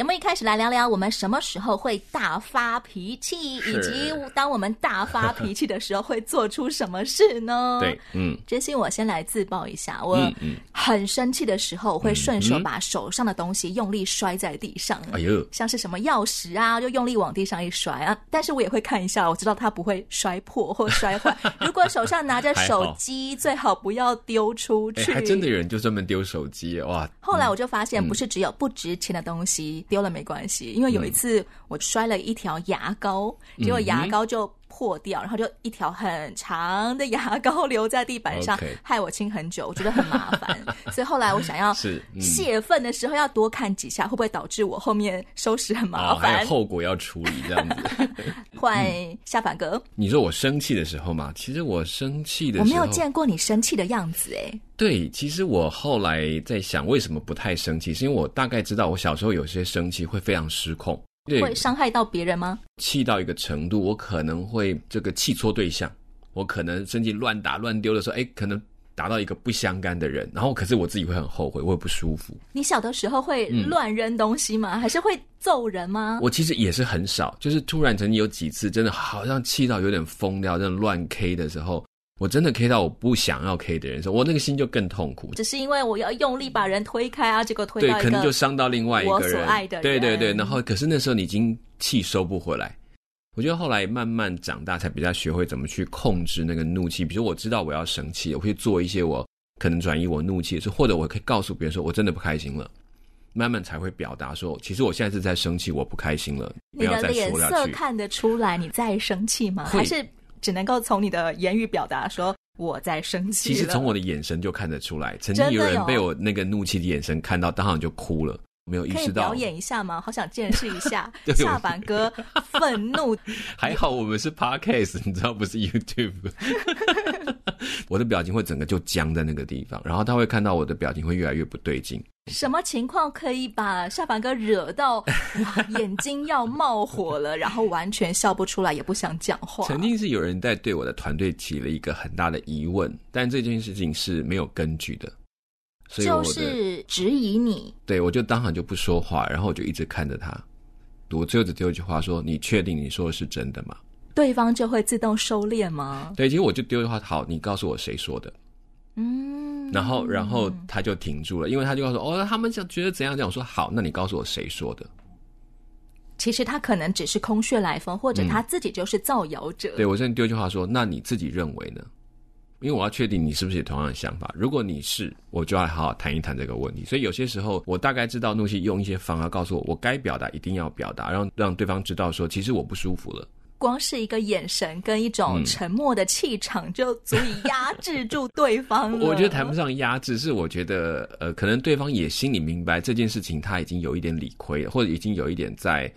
节目一开始来聊聊，我们什么时候会大发脾气，以及当我们大发脾气的时候会做出什么事呢？对，嗯，真心，我先来自爆一下，我很生气的时候，我会顺手把手上的东西用力摔在地上。哎呦，像是什么钥匙啊，就用力往地上一摔啊。但是我也会看一下，我知道它不会摔破或摔坏。如果手上拿着手机，最好不要丢出去。还真的有人就专门丢手机哇！后来我就发现，不是只有不值钱的东西。丢了没关系，因为有一次我摔了一条牙膏，嗯、结果牙膏就破掉，然后就一条很长的牙膏留在地板上.害我清很久，我觉得很麻烦。所以后来我想要泄愤的时候要多看几下，会不会导致我后面收拾很麻烦？哦、还有后果要处理这样子。换下凡哥，你说我生气的时候嘛，其实我生气的时候，我没有见过你生气的样子哎。对，其实我后来在想，为什么不太生气？是因为我大概知道，我小时候有些生气会非常失控，对，会伤害到别人吗？气到一个程度，我可能会这个气错对象，我可能生气乱打乱丢的时候，哎，可能打到一个不相干的人，然后可是我自己会很后悔，我会不舒服。你小的时候会乱扔东西吗？嗯、还是会揍人吗？我其实也是很少，就是突然曾经有几次，真的好像气到有点疯掉，真的乱 K 的时候。我真的 K 到我不想要 K 的人，说我那个心就更痛苦。只是因为我要用力把人推开啊，结果推到对，可能就伤到另外一个人。我所爱的人。对对对，然后可是那时候你已经气收不回来。我觉得后来慢慢长大，才比较学会怎么去控制那个怒气。比如我知道我要生气，我会做一些我可能转移我怒气的事，或者我可以告诉别人说我真的不开心了。慢慢才会表达说，其实我现在是在生气，我不开心了。不要再说。你的脸色看得出来你在生气吗？还是？只能够从你的言语表达说我在生气。其实从我的眼神就看得出来，曾经有人被我那个怒气的眼神看到，当场就哭了，没有意识到。可以表演一下吗？好想见识一下下凡哥愤怒。还好我们是 Podcast，你知道不是 YouTube。我的表情会整个就僵在那个地方，然后他会看到我的表情会越来越不对劲。什么情况可以把下凡哥惹到眼睛要冒火了，然后完全笑不出来，也不想讲话？曾经是有人在对我的团队提了一个很大的疑问，但这件事情是没有根据的，所以我就是质疑你。对，我就当场就不说话，然后我就一直看着他。我最后只丢一句话说：“你确定你说的是真的吗？”对方就会自动收敛吗？对，其实我就丢一句话：“好，你告诉我谁说的。”嗯，然后，然后他就停住了，因为他就告诉我，哦，他们想觉得怎样怎样。我说好，那你告诉我谁说的？其实他可能只是空穴来风，或者他自己就是造谣者。嗯、对，我现在丢一句话说，那你自己认为呢？因为我要确定你是不是也同样的想法。如果你是，我就要好好谈一谈这个问题。所以有些时候，我大概知道怒气用一些方法告诉我，我该表达一定要表达，让让对方知道说，其实我不舒服了。光是一个眼神跟一种沉默的气场，就足以压制住对方了。我觉得谈不上压制，是我觉得呃，可能对方也心里明白这件事情，他已经有一点理亏了，或者已经有一点在，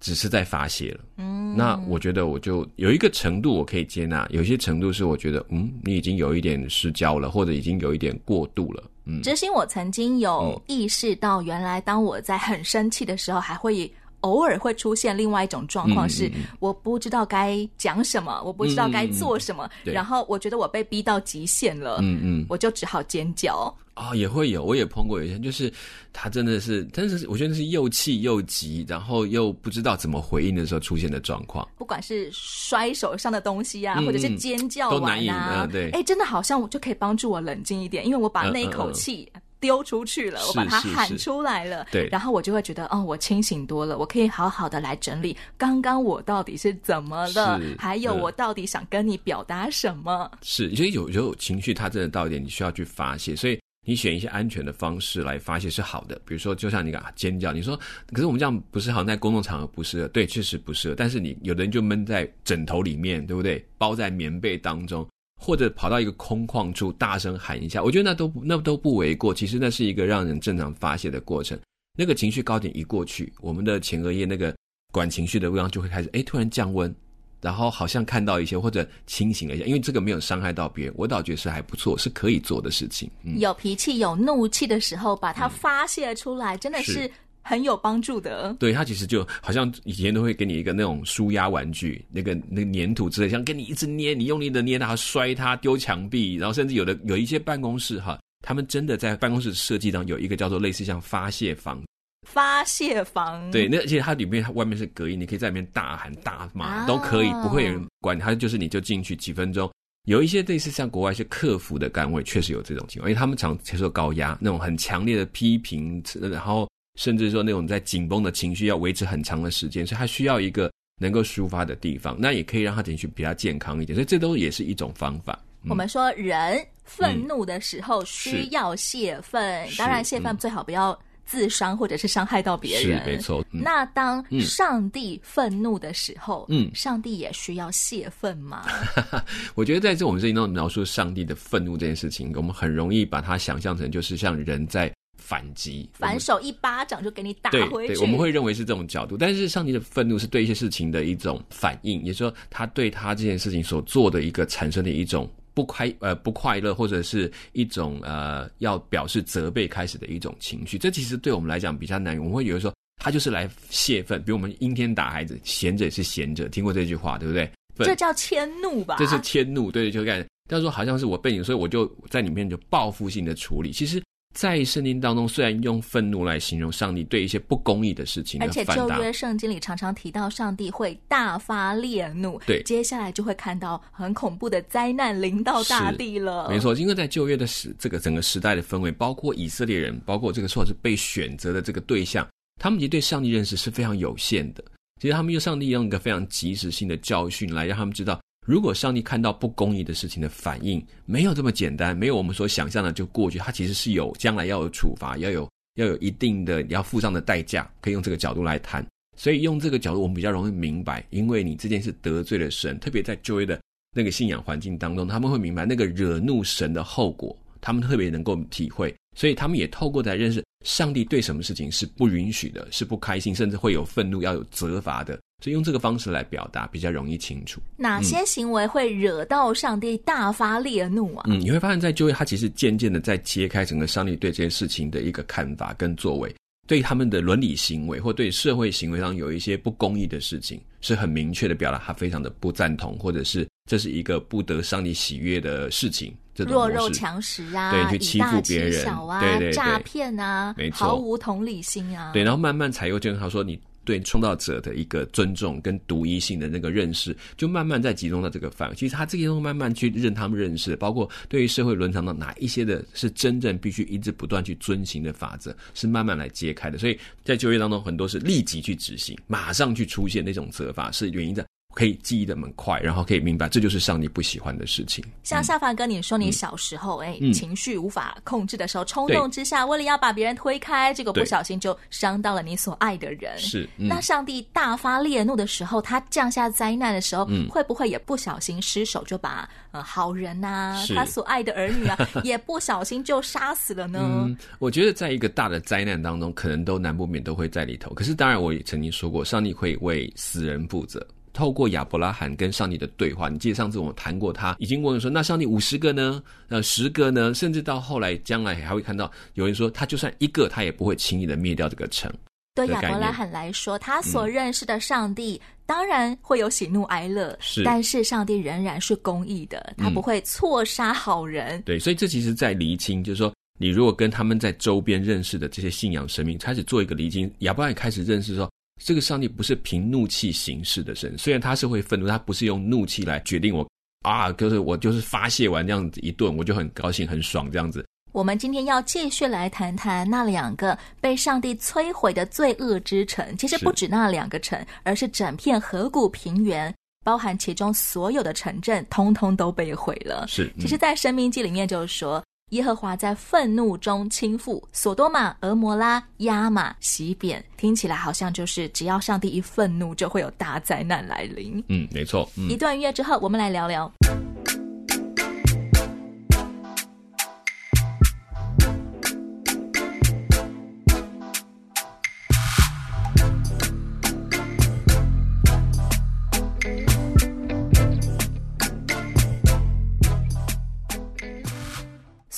只是在发泄了。嗯，那我觉得我就有一个程度我可以接纳，有些程度是我觉得嗯，你已经有一点失焦了，或者已经有一点过度了。嗯，知心，我曾经有意识到，原来当我在很生气的时候，还会。偶尔会出现另外一种状况，是我不知道该讲什么，嗯、我不知道该做什么，嗯、然后我觉得我被逼到极限了，嗯嗯，我就只好尖叫。啊、哦，也会有，我也碰过有些人，就是他真的是，真的是，我觉得是又气又急，然后又不知道怎么回应的时候出现的状况。不管是摔手上的东西啊，嗯、或者是尖叫完啊，嗯、对，哎，真的好像我就可以帮助我冷静一点，因为我把那一口气。丢出去了，我把它喊出来了，对，然后我就会觉得，哦，我清醒多了，我可以好好的来整理刚刚我到底是怎么了，还有我到底想跟你表达什么。是，所以有时候情绪，它真的到一点，你需要去发泄，所以你选一些安全的方式来发泄是好的。比如说，就像你讲尖叫，你说，可是我们这样不是好像在公众场合不适合，对，确实不适合。但是你有的人就闷在枕头里面，对不对？包在棉被当中。或者跑到一个空旷处大声喊一下，我觉得那都那都不为过。其实那是一个让人正常发泄的过程。那个情绪高点一过去，我们的前额叶那个管情绪的地方就会开始，哎，突然降温，然后好像看到一些或者清醒了一下，因为这个没有伤害到别人，我倒觉得是还不错，是可以做的事情。嗯、有脾气、有怒气的时候，把它发泄出来，嗯、真的是。很有帮助的，对，他其实就好像以前都会给你一个那种舒压玩具，那个那个粘土之类，像跟你一直捏，你用力的捏它，摔它，丢墙壁，然后甚至有的有一些办公室哈，他们真的在办公室设计上有一个叫做类似像发泄房，发泄房，对，那而且它里面它外面是隔音，你可以在里面大喊大骂都可以，不会有人管，它就是你就进去几分钟，有一些类似像国外一些客服的岗位，确实有这种情况，因为他们常接受高压，那种很强烈的批评，然后。甚至说那种在紧绷的情绪要维持很长的时间，所以他需要一个能够抒发的地方，那也可以让他情绪比较健康一点，所以这都也是一种方法。嗯、我们说人愤怒的时候需要泄愤，嗯、当然泄愤最好不要自伤或者是伤害到别人，是没错。嗯、那当上帝愤怒的时候，嗯，上帝也需要泄愤吗？我觉得在这我们这里头描述上帝的愤怒这件事情，我们很容易把它想象成就是像人在。反击，反手一巴掌就给你打回去。对，对，我们会认为是这种角度，但是上帝的愤怒是对一些事情的一种反应，也就是说，他对他这件事情所做的一个产生的一种不快呃不快乐，或者是一种呃要表示责备开始的一种情绪。这其实对我们来讲比较难，我们会觉得说他就是来泄愤，比如我们阴天打孩子，闲着也是闲着，听过这句话对不对？这叫迁怒吧？这是迁怒，对，就感觉他说好像是我被你，所以我就在里面就报复性的处理，其实。在圣经当中，虽然用愤怒来形容上帝对一些不公义的事情，而且旧约圣经里常常提到上帝会大发烈怒。对，接下来就会看到很恐怖的灾难临到大地了。没错，因为在旧约的时这个整个时代的氛围，包括以色列人，包括这个说是被选择的这个对象，他们其实对上帝认识是非常有限的。其实他们用上帝用一个非常及时性的教训来让他们知道。如果上帝看到不公义的事情的反应没有这么简单，没有我们所想象的就过去，他其实是有将来要有处罚，要有要有一定的要付上的代价，可以用这个角度来谈。所以用这个角度，我们比较容易明白，因为你这件事得罪了神，特别在旧约的那个信仰环境当中，他们会明白那个惹怒神的后果，他们特别能够体会，所以他们也透过来认识上帝对什么事情是不允许的，是不开心，甚至会有愤怒，要有责罚的。所以用这个方式来表达比较容易清楚。哪些行为会惹到上帝大发烈怒啊？嗯，你会发现在就业，他其实渐渐的在揭开整个上帝对这件事情的一个看法跟作为，对他们的伦理行为或对社会行为上有一些不公义的事情，是很明确的表达他非常的不赞同，或者是这是一个不得上帝喜悦的事情。这种弱肉强食啊，对，去欺负别人，啊、对对对，诈骗啊，没错，毫无同理心啊。对，然后慢慢才又就跟他说你。对创造者的一个尊重跟独一性的那个认识，就慢慢在集中到这个范围。其实他这些东西慢慢去认他们认识，包括对于社会伦常的哪一些的是真正必须一直不断去遵循的法则，是慢慢来揭开的。所以在就业当中，很多是立即去执行，马上去出现那种责罚，是原因在。可以记忆的蛮快，然后可以明白，这就是上帝不喜欢的事情。像夏凡哥，你说你小时候，哎、嗯，情绪无法控制的时候，冲动之下，为了要把别人推开，结果不小心就伤到了你所爱的人。是，嗯、那上帝大发烈怒的时候，他降下灾难的时候，嗯、会不会也不小心失手就把呃好人呐、啊，他所爱的儿女啊，也不小心就杀死了呢？嗯，我觉得在一个大的灾难当中，可能都难不免都会在里头。可是当然，我也曾经说过，上帝会为死人负责。透过亚伯拉罕跟上帝的对话，你记得上次我们谈过，他已经问说：“那上帝五十个呢？呃，十个呢？甚至到后来将来还会看到有人说，他就算一个，他也不会轻易的灭掉这个城。”对亚伯拉罕来说，他所认识的上帝、嗯、当然会有喜怒哀乐，是，但是上帝仍然是公义的，他不会错杀好人。嗯、对，所以这其实在厘清，就是说，你如果跟他们在周边认识的这些信仰神明开始做一个厘清，亚伯拉罕开始认识说。这个上帝不是凭怒气行事的神，虽然他是会愤怒，他不是用怒气来决定我啊，就是我就是发泄完这样子一顿，我就很高兴很爽这样子。我们今天要继续来谈谈那两个被上帝摧毁的罪恶之城，其实不止那两个城，是而是整片河谷平原，包含其中所有的城镇，通通都被毁了。是，嗯、其实，在《申命记》里面就是说。耶和华在愤怒中倾覆所多玛、俄摩拉、亚玛、洗扁，听起来好像就是只要上帝一愤怒，就会有大灾难来临。嗯，没错。嗯、一段音乐之后，我们来聊聊。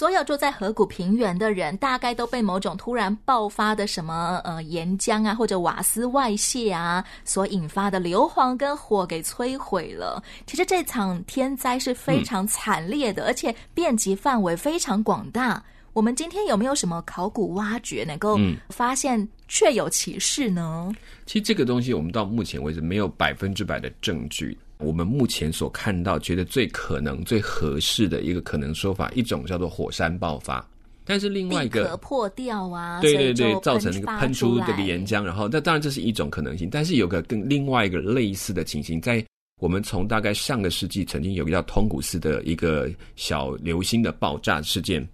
所有住在河谷平原的人，大概都被某种突然爆发的什么呃岩浆啊，或者瓦斯外泄啊所引发的硫磺跟火给摧毁了。其实这场天灾是非常惨烈的，嗯、而且遍及范围非常广大。我们今天有没有什么考古挖掘能够发现确有其事呢？嗯、其实这个东西我们到目前为止没有百分之百的证据。我们目前所看到觉得最可能、最合适的一个可能说法，一种叫做火山爆发，但是另外一个破掉啊，对对对，造成那个喷出这个岩浆，然后那当然这是一种可能性，但是有个跟另外一个类似的情形，在我们从大概上个世纪曾经有一个叫通古斯的一个小流星的爆炸事件。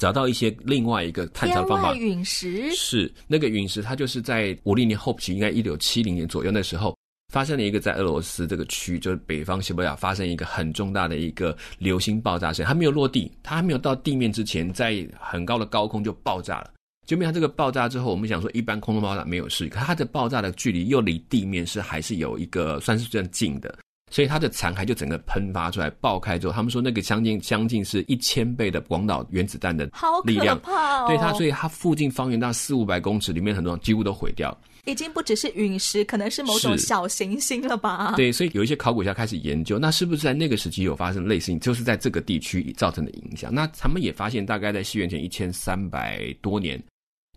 找到一些另外一个探查方法，陨石。是那个陨石，它就是在五零年后期，应该一九七零年左右那时候，发生了一个在俄罗斯这个区，就是北方西伯利亚发生一个很重大的一个流星爆炸声，它没有落地，它还没有到地面之前，在很高的高空就爆炸了。就没有这个爆炸之后，我们想说一般空中爆炸没有事，可它的爆炸的距离又离地面是还是有一个算是算近的。所以它的残骸就整个喷发出来，爆开之后，他们说那个将近将近是一千倍的广岛原子弹的力量，好可怕哦！对它，所以它附近方圆大四五百公尺里面很多几乎都毁掉，已经不只是陨石，可能是某种小行星了吧？对，所以有一些考古家开始研究，那是不是在那个时期有发生类似，就是在这个地区造成的影响？那他们也发现，大概在西元前一千三百多年。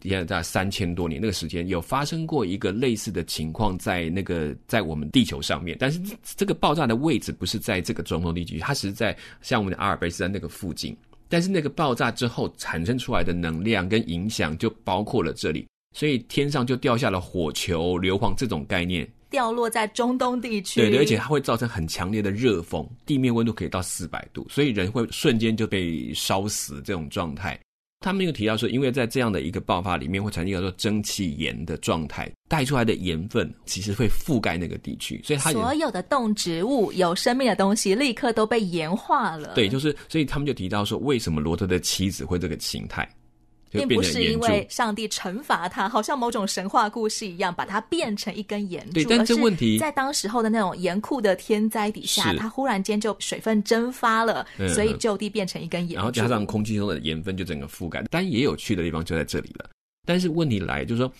现在在三千多年那个时间，有发生过一个类似的情况，在那个在我们地球上面，但是这个爆炸的位置不是在这个中东地区，它是在像我们的阿尔卑斯山那个附近。但是那个爆炸之后产生出来的能量跟影响就包括了这里，所以天上就掉下了火球、硫磺这种概念，掉落在中东地区。对对，而且它会造成很强烈的热风，地面温度可以到四百度，所以人会瞬间就被烧死这种状态。他们又提到说，因为在这样的一个爆发里面会产生一个叫做蒸汽盐的状态，带出来的盐分其实会覆盖那个地区，所以它所有的动植物有生命的东西立刻都被盐化了。对，就是所以他们就提到说，为什么罗德的妻子会这个形态？并不是因为上帝惩罚他，好像某种神话故事一样，把它变成一根盐柱。对，但这问题在当时候的那种严酷的天灾底下，它忽然间就水分蒸发了，嗯、所以就地变成一根盐柱。然后加上空气中的盐分就整个覆盖。但也有趣的地方就在这里了。但是问题来就是说，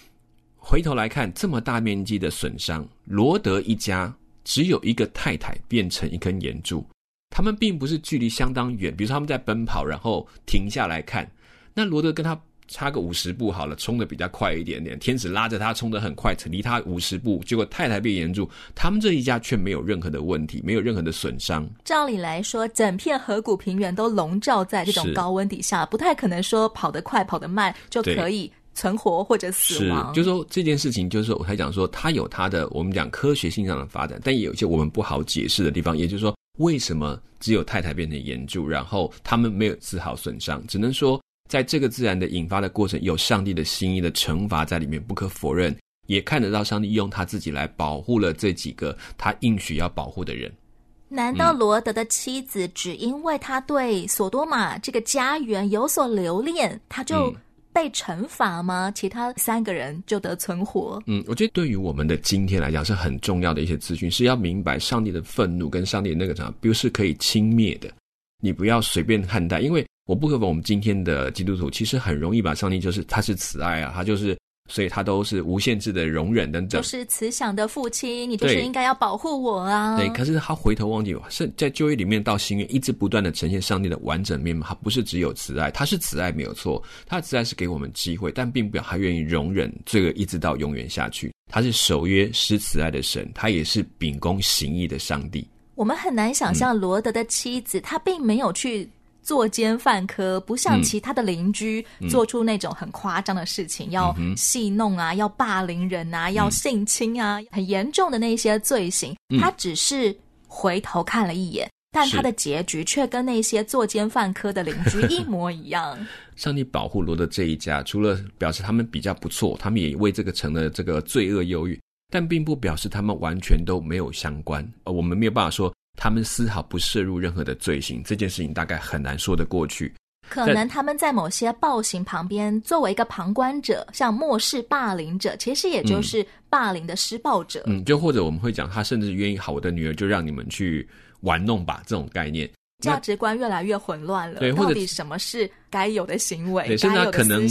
回头来看这么大面积的损伤，罗德一家只有一个太太变成一根盐柱，他们并不是距离相当远，比如说他们在奔跑，然后停下来看。那罗德跟他差个五十步好了，冲的比较快一点点。天使拉着他冲的很快，离他五十步，结果太太被炎住，他们这一家却没有任何的问题，没有任何的损伤。照理来说，整片河谷平原都笼罩在这种高温底下，不太可能说跑得快、跑得慢就可以存活或者死亡。是，就是说这件事情，就是我才讲说，它有它的我们讲科学性上的发展，但也有一些我们不好解释的地方。也就是说，为什么只有太太变成岩柱，然后他们没有丝毫损伤？只能说。在这个自然的引发的过程，有上帝的心意的惩罚在里面，不可否认。也看得到上帝用他自己来保护了这几个他应许要保护的人。难道罗德的妻子只因为他对索多玛这个家园有所留恋，他就被惩罚吗？其他三个人就得存活？嗯，我觉得对于我们的今天来讲是很重要的一些资讯，是要明白上帝的愤怒跟上帝的那个什么，不是可以轻蔑的，你不要随便看待，因为。我不可否认，我们今天的基督徒其实很容易把上帝就是他是慈爱啊，他就是，所以他都是无限制的容忍等等。就是慈祥的父亲，你就是应该要保护我啊。对，可是他回头忘记，是在旧约里面到新约一直不断的呈现上帝的完整面貌。他不是只有慈爱，他是慈爱没有错，他的慈爱是给我们机会，但并不表他愿意容忍这个一直到永远下去。他是守约施慈爱的神，他也是秉公行义的上帝。我们很难想象罗德的妻子，她、嗯、并没有去。作奸犯科，不像其他的邻居做出那种很夸张的事情，嗯、要戏弄啊，嗯、要霸凌人啊，嗯、要性侵啊，很严重的那些罪行。嗯、他只是回头看了一眼，但他的结局却跟那些作奸犯科的邻居 一模一样。上帝保护罗德这一家，除了表示他们比较不错，他们也为这个城的这个罪恶忧郁，但并不表示他们完全都没有相关。呃，我们没有办法说。他们丝毫不涉入任何的罪行，这件事情大概很难说得过去。可能他们在某些暴行旁边作为一个旁观者，像漠视霸凌者，其实也就是霸凌的施暴者。嗯，就或者我们会讲，他甚至愿意好，我的女儿就让你们去玩弄吧，这种概念。价值观越来越混乱了。对，到底什么是该有的行为？对，甚至他可能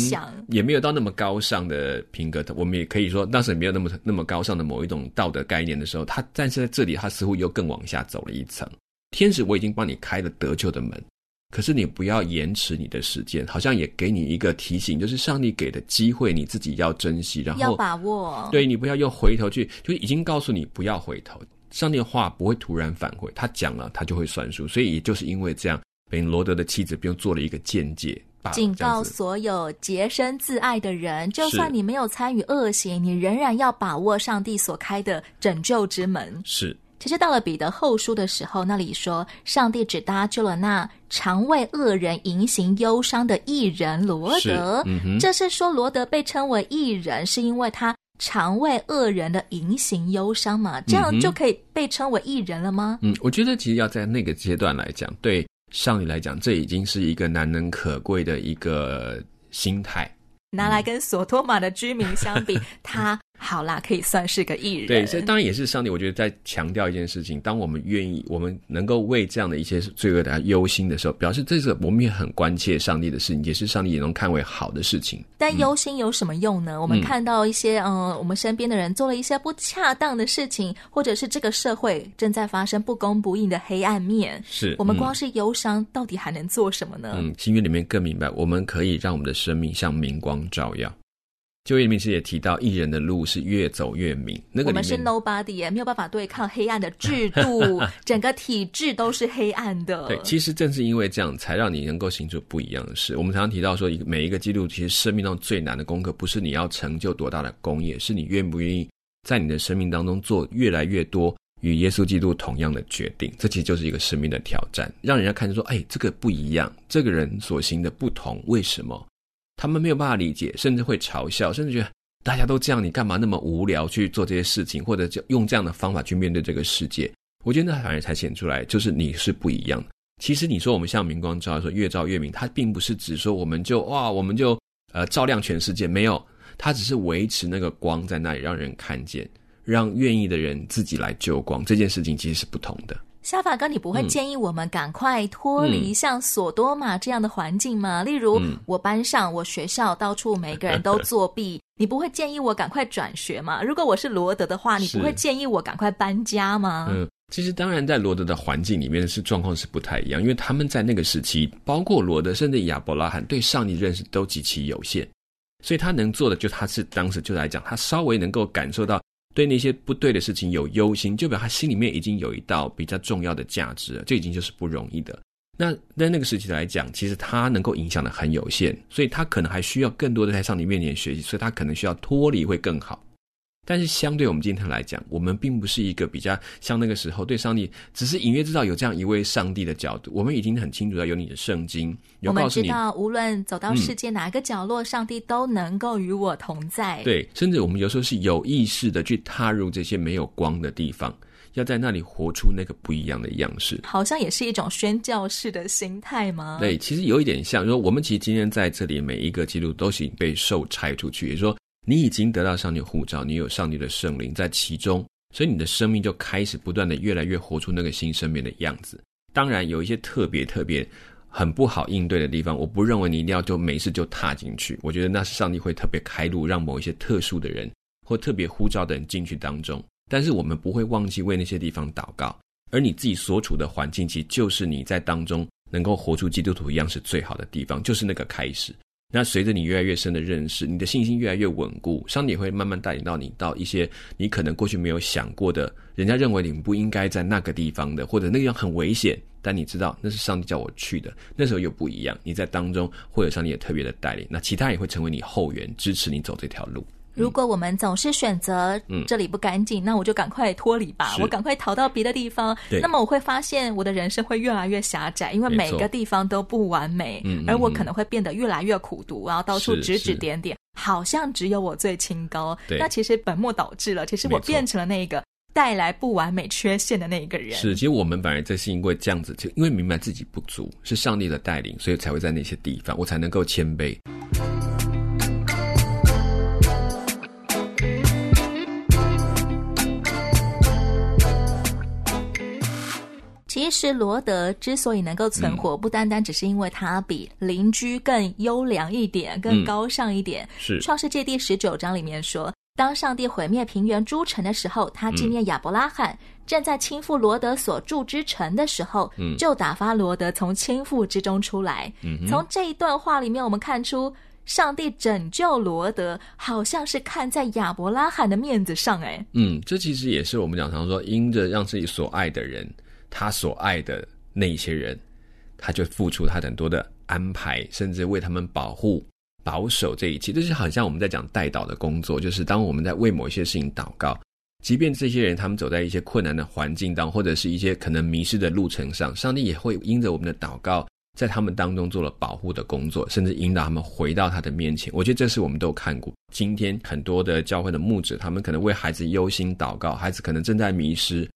也没有到那么高尚的品格。我们也可以说，当时没有那么那么高尚的某一种道德概念的时候，他但是在这里，他似乎又更往下走了一层。天使，我已经帮你开了得救的门，可是你不要延迟你的时间，好像也给你一个提醒，就是上帝给的机会，你自己要珍惜，然后要把握。对，你不要又回头去，就已经告诉你不要回头。上帝的话不会突然反悔，他讲了，他就会算数。所以也就是因为这样，本罗德的妻子不用做了一个见解，警告所有洁身自爱的人，就算你没有参与恶行，你仍然要把握上帝所开的拯救之门。是。其实到了彼得后书的时候，那里说，上帝只搭救了那常为恶人迎行忧伤的艺人罗德。嗯、这是说罗德被称为艺人，是因为他。常为恶人的隐形忧伤嘛，这样就可以被称为艺人了吗？嗯，我觉得其实要在那个阶段来讲，对少女来讲，这已经是一个难能可贵的一个心态。拿来跟索托玛的居民相比，他。好啦，可以算是个艺人。对，所以当然也是上帝。我觉得在强调一件事情：当我们愿意，我们能够为这样的一些罪恶的忧心的时候，表示这个我们也很关切上帝的事情，也是上帝也能看为好的事情。但忧心有什么用呢？嗯、我们看到一些嗯、呃，我们身边的人做了一些不恰当的事情，或者是这个社会正在发生不公不义的黑暗面，是我们光是忧伤，到底还能做什么呢？嗯，新约里面更明白，我们可以让我们的生命像明光照耀。旧约里面其实也提到，艺人的路是越走越明。那个，我们是 nobody，也没有办法对抗黑暗的制度，整个体制都是黑暗的。对，其实正是因为这样，才让你能够行出不一样的事。我们常常提到说，一个每一个基督其实生命中最难的功课，不是你要成就多大的功业，是你愿不愿意在你的生命当中做越来越多与耶稣基督同样的决定。这其实就是一个生命的挑战，让人家看见说，哎，这个不一样，这个人所行的不同，为什么？他们没有办法理解，甚至会嘲笑，甚至觉得大家都这样，你干嘛那么无聊去做这些事情，或者就用这样的方法去面对这个世界？我觉得那反而才显出来，就是你是不一样的。其实你说我们像明光照，说越照越明，它并不是指说我们就哇，我们就呃照亮全世界，没有，它只是维持那个光在那里，让人看见，让愿意的人自己来救光。这件事情其实是不同的。小法哥，你不会建议我们赶快脱离像索多玛这样的环境吗？嗯、例如，我班上、我学校到处每个人都作弊，你不会建议我赶快转学吗？如果我是罗德的话，你不会建议我赶快搬家吗？嗯，其实当然，在罗德的环境里面是状况是不太一样，因为他们在那个时期，包括罗德甚至亚伯拉罕对上帝认识都极其有限，所以他能做的就他是当时就来讲，他稍微能够感受到。对那些不对的事情有忧心，就表示他心里面已经有一道比较重要的价值了，这已经就是不容易的。那在那个时期来讲，其实他能够影响的很有限，所以他可能还需要更多的在上帝面前学习，所以他可能需要脱离会更好。但是相对我们今天来讲，我们并不是一个比较像那个时候对上帝只是隐约知道有这样一位上帝的角度。我们已经很清楚，要有你的圣经，有告诉你，我们知道无论走到世界哪个角落，嗯，上帝都能够与我同在。对，甚至我们有时候是有意识的去踏入这些没有光的地方，要在那里活出那个不一样的样式。好像也是一种宣教式的心态吗？对，其实有一点像，说我们其实今天在这里每一个基督徒都是被受拆出去，也就是说。你已经得到上帝护照，你有上帝的圣灵在其中，所以你的生命就开始不断的越来越活出那个新生命的样子。当然，有一些特别特别很不好应对的地方，我不认为你一定要就没事就踏进去。我觉得那是上帝会特别开路，让某一些特殊的人或特别呼召的人进去当中。但是我们不会忘记为那些地方祷告，而你自己所处的环境，其实就是你在当中能够活出基督徒一样是最好的地方，就是那个开始。那随着你越来越深的认识，你的信心越来越稳固，上帝也会慢慢带领到你到一些你可能过去没有想过的，人家认为你不应该在那个地方的，或者那个地方很危险，但你知道那是上帝叫我去的，那时候又不一样，你在当中会有上帝也特别的带领，那其他也会成为你后援，支持你走这条路。如果我们总是选择这里不干净，嗯，那我就赶快脱离吧，我赶快逃到别的地方。那么我会发现我的人生会越来越狭窄，因为每个地方都不完美，而我可能会变得越来越苦毒，然后到处指指点点，好像只有我最清高。那其实本末倒置了，其实我变成了那个带来不完美缺陷的那一个人。是，其实我们本来这是因为这样子，就因为明白自己不足，是上帝的带领，所以才会在那些地方，我才能够谦卑。其实罗德之所以能够存活，嗯、不单单只是因为他比邻居更优良一点、更高尚一点。嗯、是创世纪第十九章里面说，当上帝毁灭平原诸城的时候，他纪念亚伯拉罕；嗯、正在倾覆罗德所住之城的时候，嗯、就打发罗德从倾覆之中出来。嗯、从这一段话里面，我们看出。上帝拯救罗德，好像是看在亚伯拉罕的面子上，哎，嗯，这其实也是我们讲常说，因着让自己所爱的人，他所爱的那些人，他就付出他很多的安排，甚至为他们保护、保守这一切。这是好像我们在讲代祷的工作，就是当我们在为某一些事情祷告，即便这些人他们走在一些困难的环境当中，或者是一些可能迷失的路程上，上帝也会因着我们的祷告。在他们当中做了保护的工作，甚至引导他们回到他的面前。我觉得这是我们都看过。今天很多的教会的牧者，他们可能为孩子忧心祷告，孩子可能正在迷失，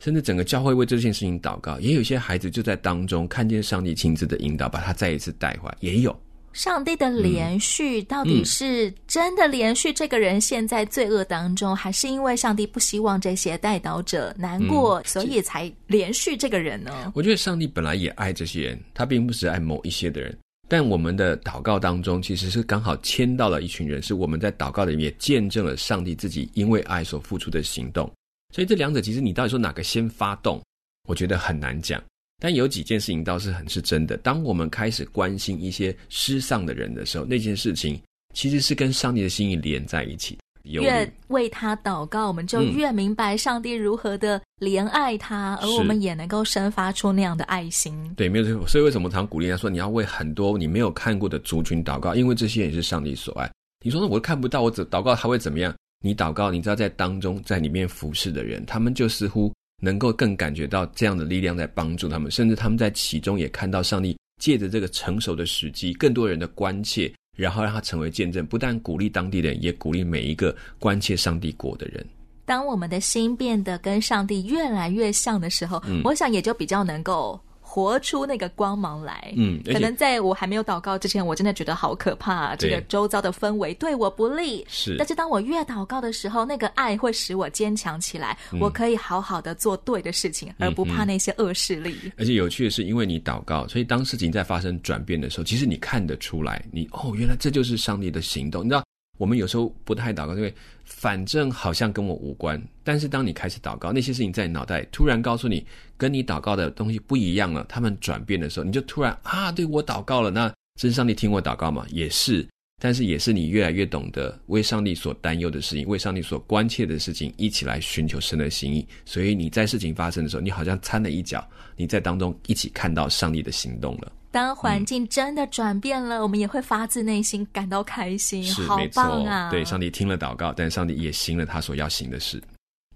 甚至整个教会为这件事情祷告。也有一些孩子就在当中看见上帝亲自的引导，把他再一次带回来，也有。上帝的连续到底是真的连续？这个人现在罪恶当中，嗯、还是因为上帝不希望这些带导者难过，嗯、所以才连续这个人呢？我觉得上帝本来也爱这些人，他并不是爱某一些的人。但我们的祷告当中，其实是刚好牵到了一群人，是我们在祷告里面也见证了上帝自己因为爱所付出的行动。所以这两者其实你到底说哪个先发动，我觉得很难讲。但有几件事情倒是很是真的。当我们开始关心一些失丧的人的时候，那件事情其实是跟上帝的心意连在一起。越为他祷告，我们就越明白上帝如何的怜爱他，嗯、而我们也能够生发出那样的爱心。对，没有错。所以为什么常鼓励他说，你要为很多你没有看过的族群祷告，因为这些也是上帝所爱。你说那我都看不到，我怎祷告他会怎么样？你祷告，你知道在当中在里面服侍的人，他们就似乎。能够更感觉到这样的力量在帮助他们，甚至他们在其中也看到上帝借着这个成熟的时机，更多人的关切，然后让他成为见证，不但鼓励当地人，也鼓励每一个关切上帝国的人。当我们的心变得跟上帝越来越像的时候，嗯，我想也就比较能够。活出那个光芒来，嗯，可能在我还没有祷告之前，我真的觉得好可怕，这个周遭的氛围对我不利。是，但是当我越祷告的时候，那个爱会使我坚强起来，我可以好好的做对的事情，而不怕那些恶势力。而且有趣的是，因为你祷告，所以当事情在发生转变的时候，其实你看得出来，你哦，原来这就是上帝的行动，你知道。我们有时候不太祷告，因为反正好像跟我无关。但是当你开始祷告，那些事情在你脑袋突然告诉你，跟你祷告的东西不一样了，他们转变的时候，你就突然啊，对，我祷告了，那这是上帝听我祷告吗？也是，但是也是你越来越懂得为上帝所担忧的事情，为上帝所关切的事情，一起来寻求神的心意。所以你在事情发生的时候，你好像掺了一脚，你在当中一起看到上帝的行动了。当环境真的转变了，嗯、我们也会发自内心感到开心，好棒啊！对，上帝听了祷告，但上帝也行了他所要行的事。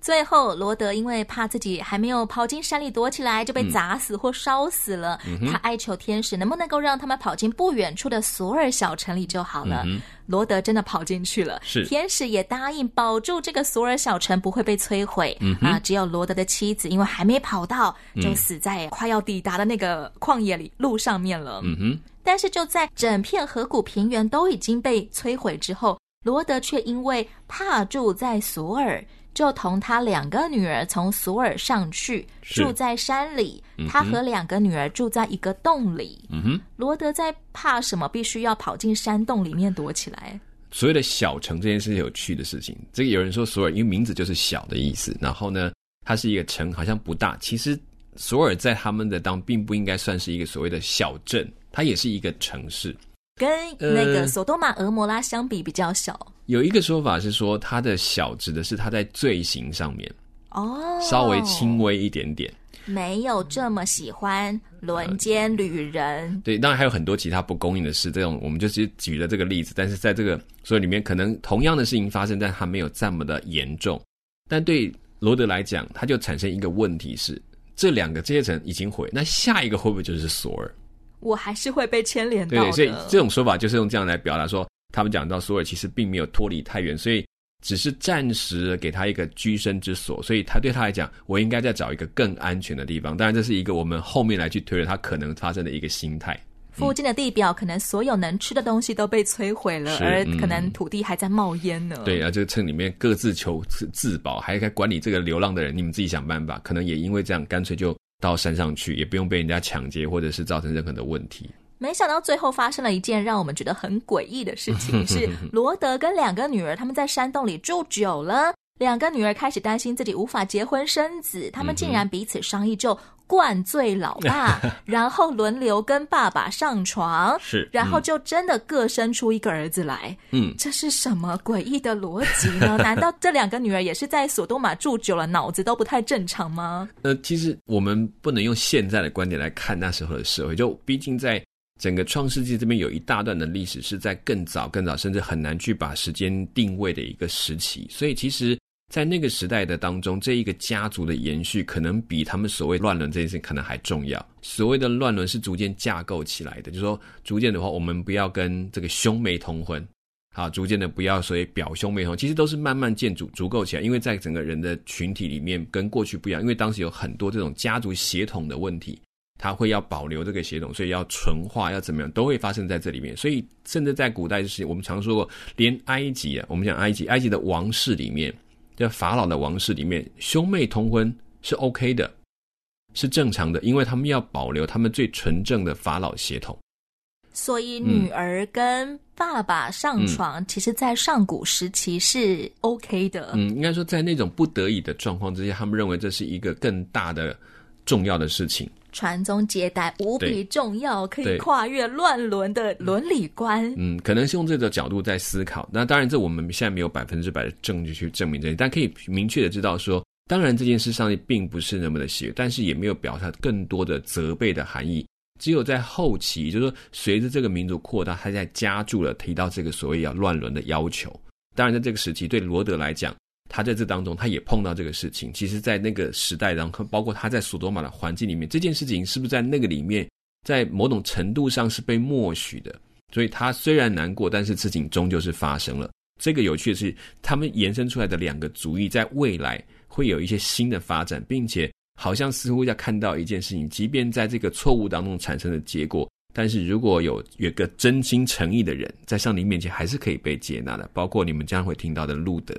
最后，罗德因为怕自己还没有跑进山里躲起来，就被砸死或烧死了。嗯、他哀求天使，能不能够让他们跑进不远处的索尔小城里就好了。嗯、罗德真的跑进去了，是天使也答应保住这个索尔小城不会被摧毁。嗯、啊，只有罗德的妻子因为还没跑到，就死在快要抵达的那个旷野里路上面了。嗯哼，但是就在整片河谷平原都已经被摧毁之后，罗德却因为怕住在索尔。就同他两个女儿从索尔上去，住在山里。嗯、他和两个女儿住在一个洞里。嗯哼，罗德在怕什么？必须要跑进山洞里面躲起来。所谓的小城这件事是有趣的事情。这个有人说索尔，因为名字就是小的意思。然后呢，它是一个城，好像不大。其实索尔在他们的当，并不应该算是一个所谓的小镇，它也是一个城市。跟那个索多玛、俄摩拉相比，比较小。呃，有一个说法是说，它的小指的是它在罪行上面哦，稍微轻微一点点，没有这么喜欢轮奸女人。呃。对，当然还有很多其他不公义的事，这种我们就只举了这个例子。但是在这个所以里面，可能同样的事情发生，但它没有这么的严重。但对罗德来讲，他就产生一个问题是：这两个阶层已经毁，那下一个会不会就是索尔？我还是会被牵连到的。对，所以这种说法就是用这样来表达说，他们讲到索尔其实并没有脱离太远，所以只是暂时给他一个居身之所。所以他对他来讲，我应该再找一个更安全的地方。当然，这是一个我们后面来去推论他可能发生的一个心态。附近的地表可能所有能吃的东西都被摧毁了，是而可能土地还在冒烟呢。对啊，这个城里面各自求自保，还该管理这个流浪的人，你们自己想办法。可能也因为这样，干脆就到山上去，也不用被人家抢劫或者是造成任何的问题。没想到最后发生了一件让我们觉得很诡异的事情，是 罗德跟两个女儿他们在山洞里住久了，两个女儿开始担心自己无法结婚生子，他们竟然彼此商议就灌醉老爸，然后轮流跟爸爸上床，是，然后就真的各生出一个儿子来。嗯，这是什么诡异的逻辑呢？难道这两个女儿也是在索多玛住久了，脑子都不太正常吗？呃，其实我们不能用现在的观点来看那时候的社会，就毕竟在。整个创世纪这边有一大段的历史是在更早、更早，甚至很难去把时间定位的一个时期。所以，其实，在那个时代的当中，这一个家族的延续，可能比他们所谓乱伦这件事可能还重要。所谓的乱伦是逐渐架构起来的，就是说，逐渐的话，我们不要跟这个兄妹通婚，好，逐渐的不要所谓表兄妹通，其实都是慢慢建筑、足够起来。因为在整个人的群体里面，跟过去不一样，因为当时有很多这种家族血统的问题。他会要保留这个血统，所以要纯化，要怎么样，都会发生在这里面。所以，甚至在古代就是我们常说过，连埃及啊，我们讲埃及，埃及的王室里面，叫法老的王室里面，兄妹通婚是 OK 的，是正常的，因为他们要保留他们最纯正的法老血统。所以，女儿跟爸爸上床，嗯、其实，在上古时期是 OK 的。嗯，应该说，在那种不得已的状况之下，他们认为这是一个更大的重要的事情。传宗接代无比重要，可以跨越乱伦的伦理观。嗯，可能是用这个角度在思考。那当然，这我们现在没有百分之百的证据去证明这些，但可以明确的知道说，当然这件事上并不是那么的邪，但是也没有表达更多的责备的含义。只有在后期，就是说，随着这个民族扩大，他在加注了提到这个所谓要乱伦的要求。当然，在这个时期，对罗德来讲。他在这当中，他也碰到这个事情。其实，在那个时代当中，包括他在索多玛的环境里面，这件事情是不是在那个里面，在某种程度上是被默许的？所以，他虽然难过，但是事情终究是发生了。这个有趣的是，他们延伸出来的两个族裔，在未来会有一些新的发展，并且好像似乎要看到一件事情，即便在这个错误当中产生的结果，但是如果有有个真心诚意的人在上帝面前，还是可以被接纳的。包括你们将会听到的路德。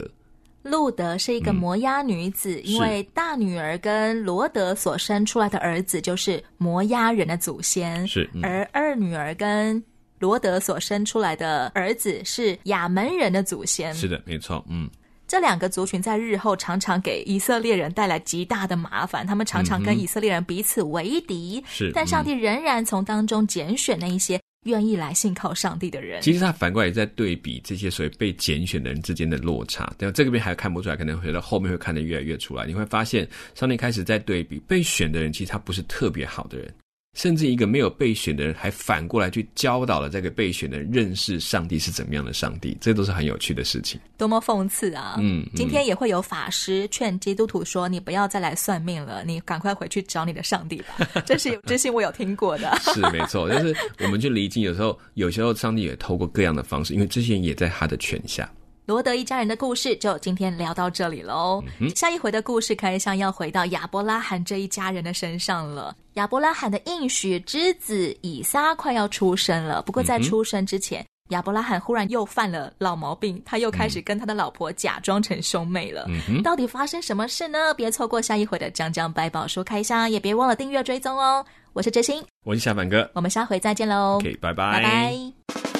路德是一个摩押女子，嗯，因为大女儿跟罗德所生出来的儿子就是摩押人的祖先，是，嗯，而二女儿跟罗德所生出来的儿子是亚门人的祖先，是的，没错，嗯，这两个族群在日后常常给以色列人带来极大的麻烦，他们常常跟以色列人彼此为敌，是，嗯，但上帝仍然从当中拣选那一些。愿意来信靠上帝的人，其实他反过来也在对比这些所谓被拣选的人之间的落差。但？这个边还看不出来，可能回到后面会看得越来越出来。你会发现，上帝开始在对比被选的人，其实他不是特别好的人。甚至一个没有被选的人，还反过来去教导了这个被选的人认识上帝是怎么样的上帝，这都是很有趣的事情。多么讽刺啊！嗯，嗯，今天也会有法师劝基督徒说：“你不要再来算命了，你赶快回去找你的上帝吧。”这是这是我有听过的。是没错，就是我们去离经，有时候有时候上帝也透过各样的方式，因为这些人也在他的权下。罗德一家人的故事就今天聊到这里喽。嗯、下一回的故事开箱要回到亚伯拉罕这一家人的身上了。亚伯拉罕的应许之子以撒快要出生了，不过在出生之前，嗯、亚伯拉罕忽然又犯了老毛病，他又开始跟他的老婆假装成兄妹了。嗯、到底发生什么事呢？别错过下一回的江江百宝书开箱，也别忘了订阅追踪哦。我是哲心，我是小凡哥，我们下回再见喽。OK，拜拜。拜拜。